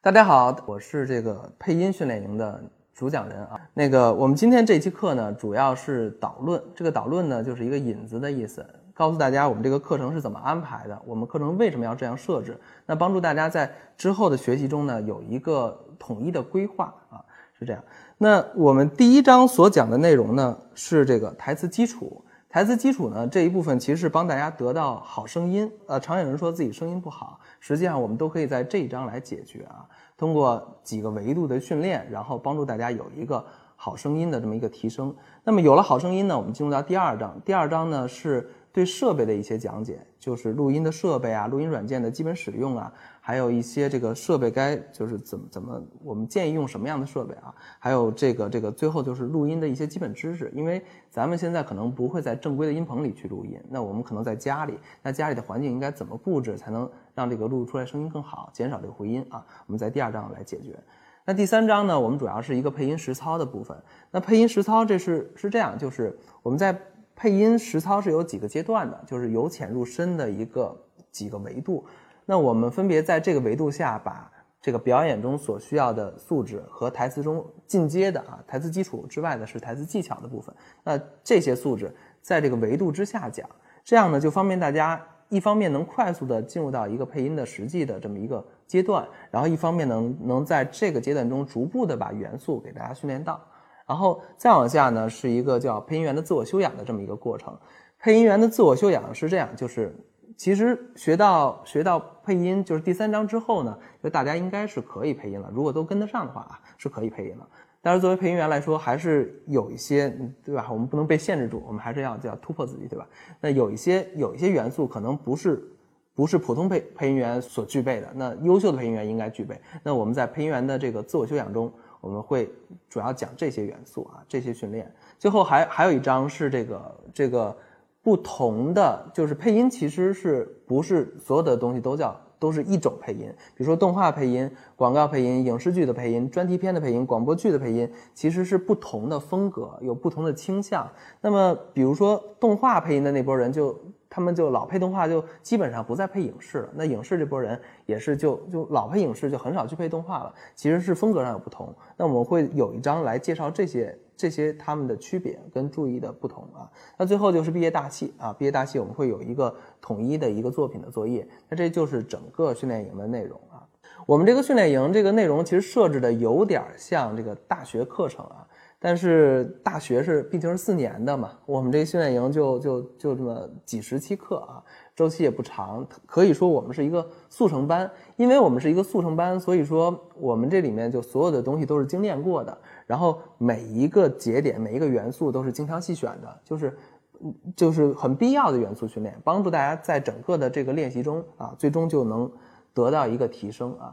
大家好，我是这个配音训练营的主讲人啊。那个，我们今天这期课呢，主要是导论。这个导论呢，就是一个引子的意思，告诉大家我们这个课程是怎么安排的，我们课程为什么要这样设置，那帮助大家在之后的学习中呢，有一个统一的规划啊，是这样。那我们第一章所讲的内容呢，是这个台词基础。台词基础呢这一部分其实是帮大家得到好声音。呃，常有人说自己声音不好，实际上我们都可以在这一章来解决啊。通过几个维度的训练，然后帮助大家有一个好声音的这么一个提升。那么有了好声音呢，我们进入到第二章。第二章呢是。对设备的一些讲解，就是录音的设备啊，录音软件的基本使用啊，还有一些这个设备该就是怎么怎么，我们建议用什么样的设备啊？还有这个这个最后就是录音的一些基本知识，因为咱们现在可能不会在正规的音棚里去录音，那我们可能在家里，那家里的环境应该怎么布置才能让这个录出来声音更好，减少这个回音啊？我们在第二章来解决。那第三章呢，我们主要是一个配音实操的部分。那配音实操这是是这样，就是我们在。配音实操是有几个阶段的，就是由浅入深的一个几个维度。那我们分别在这个维度下，把这个表演中所需要的素质和台词中进阶的啊台词基础之外的是台词技巧的部分。那这些素质在这个维度之下讲，这样呢就方便大家一方面能快速的进入到一个配音的实际的这么一个阶段，然后一方面能能在这个阶段中逐步的把元素给大家训练到。然后再往下呢，是一个叫配音员的自我修养的这么一个过程。配音员的自我修养是这样，就是其实学到学到配音，就是第三章之后呢，就大家应该是可以配音了。如果都跟得上的话啊，是可以配音了。但是作为配音员来说，还是有一些，对吧？我们不能被限制住，我们还是要要突破自己，对吧？那有一些有一些元素可能不是不是普通配配音员所具备的，那优秀的配音员应该具备。那我们在配音员的这个自我修养中。我们会主要讲这些元素啊，这些训练。最后还还有一章是这个这个不同的，就是配音其实是不是所有的东西都叫都是一种配音？比如说动画配音、广告配音、影视剧的配音、专题片的配音、广播剧的配音，其实是不同的风格，有不同的倾向。那么比如说动画配音的那波人就。他们就老配动画，就基本上不再配影视了。那影视这波人也是就就老配影视，就很少去配动画了。其实是风格上有不同。那我们会有一章来介绍这些这些他们的区别跟注意的不同啊。那最后就是毕业大戏啊，毕业大戏我们会有一个统一的一个作品的作业。那这就是整个训练营的内容啊。我们这个训练营这个内容其实设置的有点像这个大学课程啊。但是大学是毕竟是四年的嘛，我们这个训练营就就就这么几十期课啊，周期也不长，可以说我们是一个速成班。因为我们是一个速成班，所以说我们这里面就所有的东西都是精炼过的，然后每一个节点、每一个元素都是精挑细选的，就是就是很必要的元素训练，帮助大家在整个的这个练习中啊，最终就能得到一个提升啊。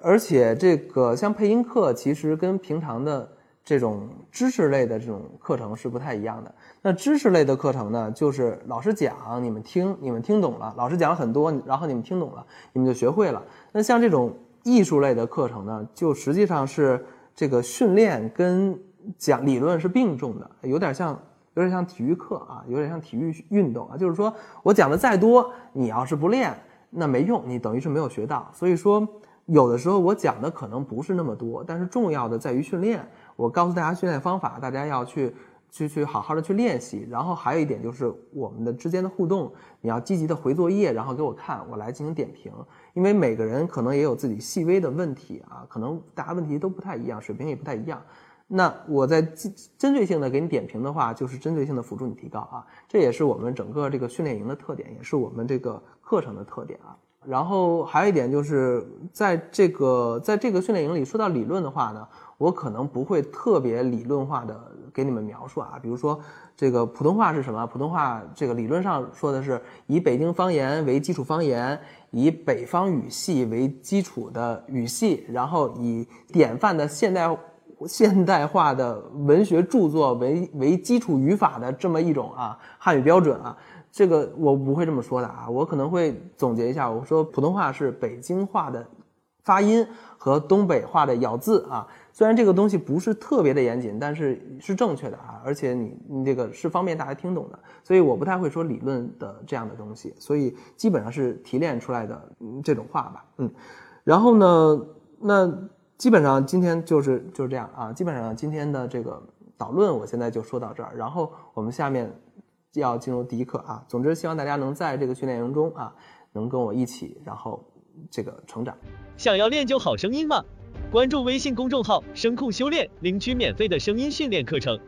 而且这个像配音课，其实跟平常的。这种知识类的这种课程是不太一样的。那知识类的课程呢，就是老师讲，你们听，你们听懂了，老师讲了很多，然后你们听懂了，你们就学会了。那像这种艺术类的课程呢，就实际上是这个训练跟讲理论是并重的，有点像，有点像体育课啊，有点像体育运动啊。就是说我讲的再多，你要是不练，那没用，你等于是没有学到。所以说，有的时候我讲的可能不是那么多，但是重要的在于训练。我告诉大家训练方法，大家要去去去好好的去练习。然后还有一点就是我们的之间的互动，你要积极的回作业，然后给我看，我来进行点评。因为每个人可能也有自己细微的问题啊，可能大家问题都不太一样，水平也不太一样。那我在针针对性的给你点评的话，就是针对性的辅助你提高啊。这也是我们整个这个训练营的特点，也是我们这个课程的特点啊。然后还有一点就是在这个在这个训练营里，说到理论的话呢。我可能不会特别理论化的给你们描述啊，比如说这个普通话是什么？普通话这个理论上说的是以北京方言为基础方言，以北方语系为基础的语系，然后以典范的现代现代化的文学著作为为基础语法的这么一种啊汉语标准啊。这个我不会这么说的啊，我可能会总结一下，我说普通话是北京话的发音和东北话的咬字啊。虽然这个东西不是特别的严谨，但是是正确的啊，而且你你这个是方便大家听懂的，所以我不太会说理论的这样的东西，所以基本上是提炼出来的这种话吧，嗯，然后呢，那基本上今天就是就是这样啊，基本上今天的这个导论我现在就说到这儿，然后我们下面要进入第一课啊。总之，希望大家能在这个训练营中啊，能跟我一起，然后这个成长。想要练就好声音吗？关注微信公众号“声控修炼”，领取免费的声音训练课程。